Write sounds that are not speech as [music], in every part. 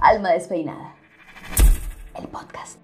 Alma Despeinada. El podcast.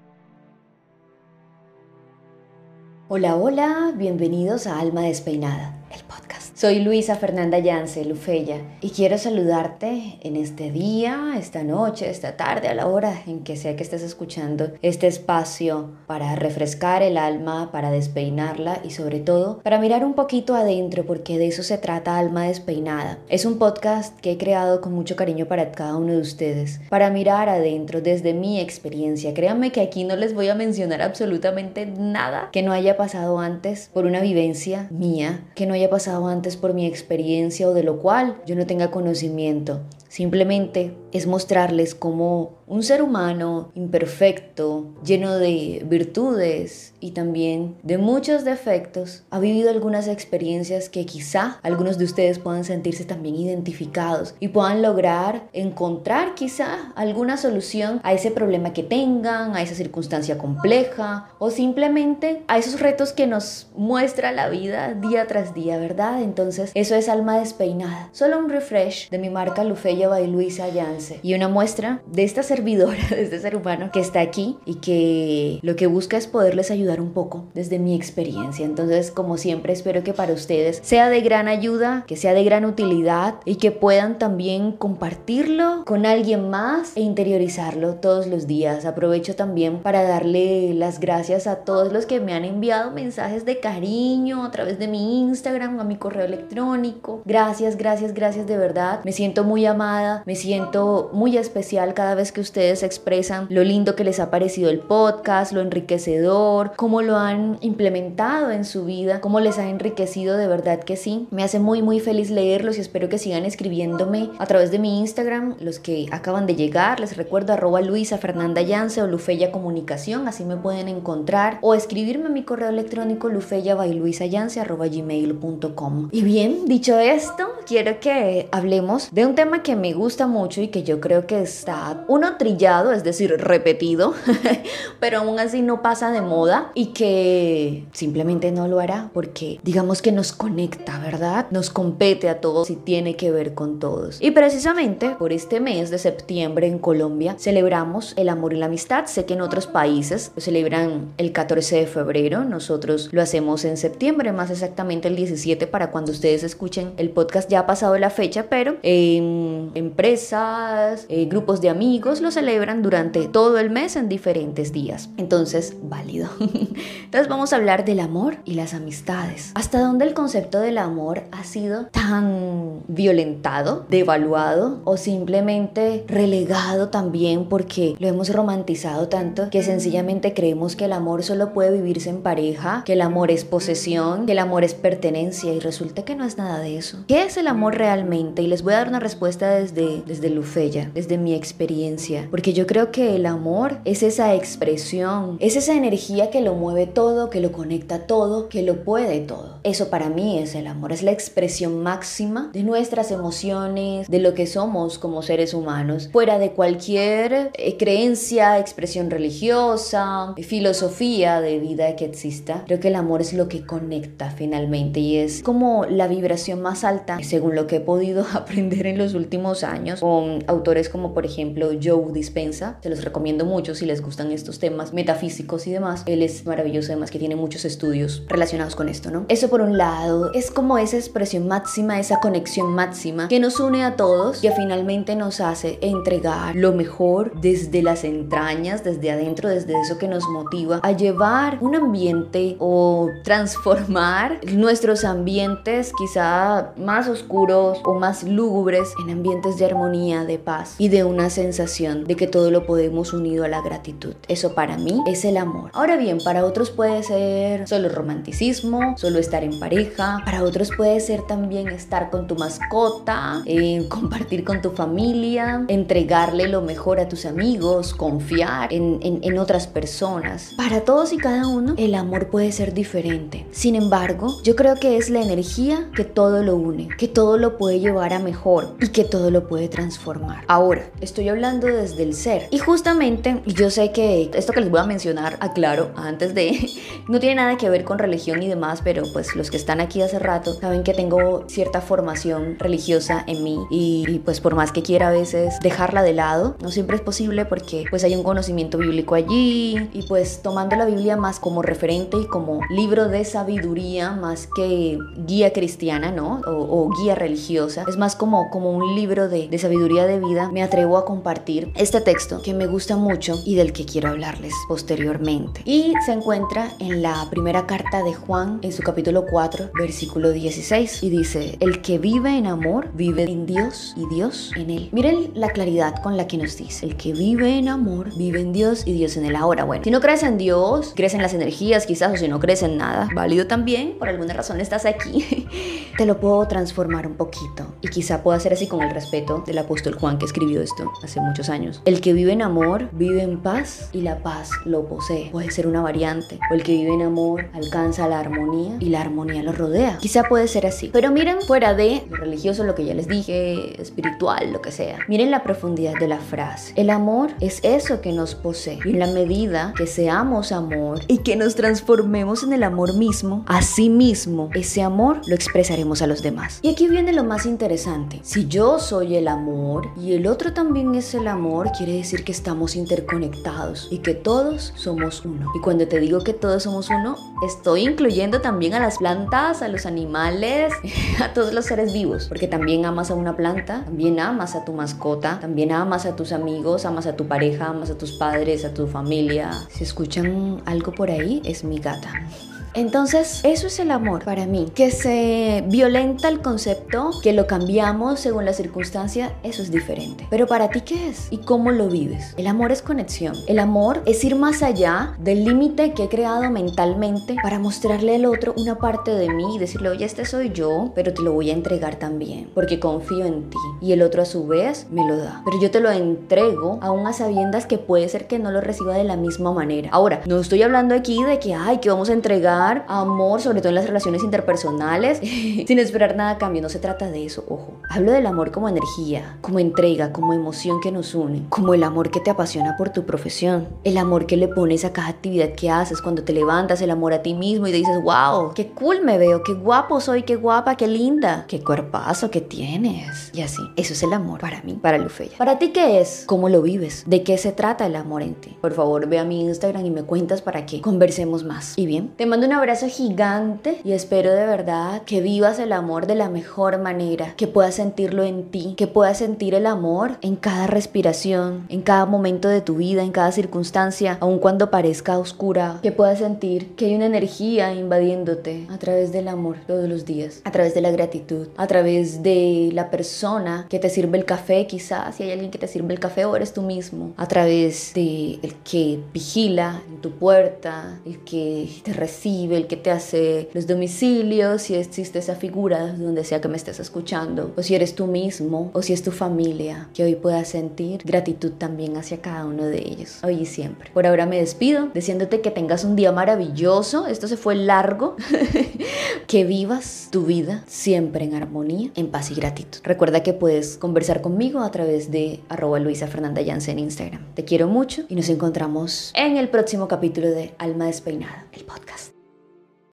Hola, hola, bienvenidos a Alma Despeinada, el podcast. Soy Luisa Fernanda Yance Lufella y quiero saludarte en este día, esta noche, esta tarde, a la hora en que sea que estés escuchando este espacio para refrescar el alma, para despeinarla y sobre todo para mirar un poquito adentro porque de eso se trata Alma Despeinada. Es un podcast que he creado con mucho cariño para cada uno de ustedes, para mirar adentro desde mi experiencia. Créanme que aquí no les voy a mencionar absolutamente nada que no haya pasado antes por una vivencia mía, que no haya pasado antes por mi experiencia o de lo cual yo no tenga conocimiento. Simplemente es mostrarles cómo un ser humano imperfecto, lleno de virtudes y también de muchos defectos, ha vivido algunas experiencias que quizá algunos de ustedes puedan sentirse también identificados y puedan lograr encontrar quizá alguna solución a ese problema que tengan, a esa circunstancia compleja o simplemente a esos retos que nos muestra la vida día tras día, ¿verdad? Entonces, eso es alma despeinada. Solo un refresh de mi marca Lufella by Luisa Yance y una muestra de esta servidora, [laughs] de este ser humano que está aquí y que lo que busca es poderles ayudar un poco desde mi experiencia. Entonces, como siempre, espero que para ustedes sea de gran ayuda, que sea de gran utilidad y que puedan también compartirlo con alguien más e interiorizarlo todos los días. Aprovecho también para darle las gracias a todos los que me han enviado mensajes de cariño a través de mi Instagram, a mi correo electrónico. Gracias, gracias, gracias de verdad. Me siento muy amada, me siento muy especial cada vez que ustedes expresan lo lindo que les ha parecido el podcast, lo enriquecedor, cómo lo han implementado en su vida, cómo les ha enriquecido de verdad que sí. Me hace muy muy feliz leerlos y espero que sigan escribiéndome a través de mi Instagram, los que acaban de llegar, les recuerdo arroba Luisa Fernanda Yance o Lufella Comunicación, así me pueden encontrar o escribirme a mi correo electrónico gmail.com. Y bien, dicho esto, quiero que hablemos de un tema que me gusta mucho y que yo creo que está uno trillado, es decir, repetido, [laughs] pero aún así no pasa de moda y que simplemente no lo hará porque digamos que nos conecta, ¿verdad? Nos compete a todos y tiene que ver con todos. Y precisamente por este mes de septiembre en Colombia celebramos el amor y la amistad. Sé que en otros países lo celebran el 14 de febrero, nosotros lo hacemos en septiembre, más exactamente el 17 para cuando ustedes escuchen el podcast ya ha pasado la fecha, pero empresas, eh, grupos de amigos lo celebran durante todo el mes en diferentes días. Entonces, válido. [laughs] Entonces vamos a hablar del amor y las amistades. ¿Hasta dónde el concepto del amor ha sido tan violentado, devaluado o simplemente relegado también porque lo hemos romantizado tanto que sencillamente creemos que el amor solo puede vivirse en pareja, que el amor es posesión, que el amor es pertenencia y resulta que no es nada de eso. ¿Qué es el amor realmente? Y les voy a dar una respuesta desde, desde Lufella, desde mi experiencia, porque yo creo que el amor es esa expresión, es esa energía que lo mueve todo, que lo conecta todo, que lo puede todo. Eso para mí es el amor, es la expresión máxima de nuestras emociones, de lo que somos como seres humanos, fuera de cualquier eh, creencia, expresión religiosa, filosofía de vida que exista. Creo que el amor es lo que conecta finalmente y es como la vibración más alta, según lo que he podido [laughs] aprender en los últimos años con autores como por ejemplo Joe Dispensa. Se los recomiendo mucho si les gustan estos temas metafísicos y demás. Él es maravilloso además que tiene muchos estudios relacionados con esto, ¿no? Eso por un lado es como esa expresión máxima, esa conexión máxima que nos une a todos, que finalmente nos hace entregar lo mejor desde las entrañas, desde adentro, desde eso que nos motiva a llevar un ambiente o transformar nuestros ambientes quizá más oscuros o más lúgubres en ambientes de armonía, de paz y de una sensación de que todo lo podemos unido a la gratitud. Eso para mí es el amor. Ahora bien, para otros puede ser solo romanticismo, solo estar en pareja, para otros puede ser también estar con tu mascota, eh, [laughs] compartir con tu familia, entregarle lo mejor a tus amigos, confiar en, en otras personas. Para todos y cada uno, el amor puede ser diferente. Sin embargo, yo creo que es la energía que todo lo une, que todo lo puede llevar a mejor y que todo lo puede transformar. Ahora, estoy hablando desde el ser. Y justamente, yo sé que esto que les voy a mencionar, aclaro, antes de, [laughs] no tiene nada que ver con religión y demás, pero pues los que están aquí hace rato saben que tengo cierta formación religiosa en mí y, y pues por más que quiera a veces dejarla de lado, no siempre es posible porque pues hay un conocimiento bíblico allí y pues tomando la Biblia más como referente y como libro de sabiduría más que guía cristiana, ¿no? O, guía religiosa. Es más como, como un libro de, de sabiduría de vida. Me atrevo a compartir este texto que me gusta mucho y del que quiero hablarles posteriormente. Y se encuentra en la primera carta de Juan, en su capítulo 4, versículo 16. Y dice, el que vive en amor, vive en Dios y Dios en él. Miren la claridad con la que nos dice, el que vive en amor, vive en Dios y Dios en él. Ahora, bueno, si no crees en Dios, crees en las energías quizás, o si no crees en nada, válido también, por alguna razón estás aquí, [laughs] te lo puedo transformar un poquito. Y quizá pueda ser así con el respeto del apóstol Juan que escribió esto hace muchos años. El que vive en amor, vive en paz y la paz lo posee. Puede ser una variante. O el que vive en amor alcanza la armonía y la armonía lo rodea. Quizá puede ser así. Pero miren, fuera de lo religioso, lo que ya les dije, espiritual, lo que sea. Miren la profundidad de la frase. El amor es eso que nos posee. Y en la medida que seamos amor y que nos transformemos en el amor mismo, así mismo, ese amor lo expresaremos a los demás. Y aquí viene lo más interesante. Si yo soy el amor y el otro también es el amor, quiere decir que estamos interconectados y que todos somos uno. Y cuando te digo que todos somos uno, estoy incluyendo también a las plantas, a los animales, [laughs] a todos los seres vivos, porque también amas a una planta, también amas a tu mascota, también amas a tus amigos, amas a tu pareja, amas a tus padres, a tu familia. Si escuchan algo por ahí, es mi gata. Entonces, eso es el amor para mí, que se violenta el concepto, que lo cambiamos según la circunstancia, eso es diferente. Pero para ti, ¿qué es? ¿Y cómo lo vives? El amor es conexión. El amor es ir más allá del límite que he creado mentalmente para mostrarle al otro una parte de mí y decirle, oye, este soy yo, pero te lo voy a entregar también, porque confío en ti. Y el otro a su vez me lo da. Pero yo te lo entrego aún a sabiendas que puede ser que no lo reciba de la misma manera. Ahora, no estoy hablando aquí de que, ay, que vamos a entregar amor, sobre todo en las relaciones interpersonales, [laughs] sin esperar nada a cambio. No se trata de eso, ojo. Hablo del amor como energía, como entrega, como emoción que nos une, como el amor que te apasiona por tu profesión, el amor que le pones a cada actividad que haces cuando te levantas, el amor a ti mismo y te dices, wow, qué cool me veo, qué guapo soy, qué guapa, qué linda, qué cuerpazo que tienes. Y así, eso es el amor para mí, para Lufeya. ¿Para ti qué es? ¿Cómo lo vives? ¿De qué se trata el amor en ti? Por favor, ve a mi Instagram y me cuentas para que conversemos más. Y bien, te mando una abrazo gigante y espero de verdad que vivas el amor de la mejor manera, que puedas sentirlo en ti, que puedas sentir el amor en cada respiración, en cada momento de tu vida, en cada circunstancia, aun cuando parezca oscura, que puedas sentir que hay una energía invadiéndote a través del amor todos los días, a través de la gratitud, a través de la persona que te sirve el café, quizás si hay alguien que te sirve el café o eres tú mismo, a través de el que vigila en tu puerta, el que te recibe el que te hace los domicilios, si existe esa figura donde sea que me estés escuchando, o si eres tú mismo, o si es tu familia, que hoy puedas sentir gratitud también hacia cada uno de ellos, hoy y siempre. Por ahora me despido, diciéndote que tengas un día maravilloso, esto se fue largo, [laughs] que vivas tu vida siempre en armonía, en paz y gratitud. Recuerda que puedes conversar conmigo a través de arroba Luisa Fernanda Yance en Instagram. Te quiero mucho y nos encontramos en el próximo capítulo de Alma Despeinada, el podcast.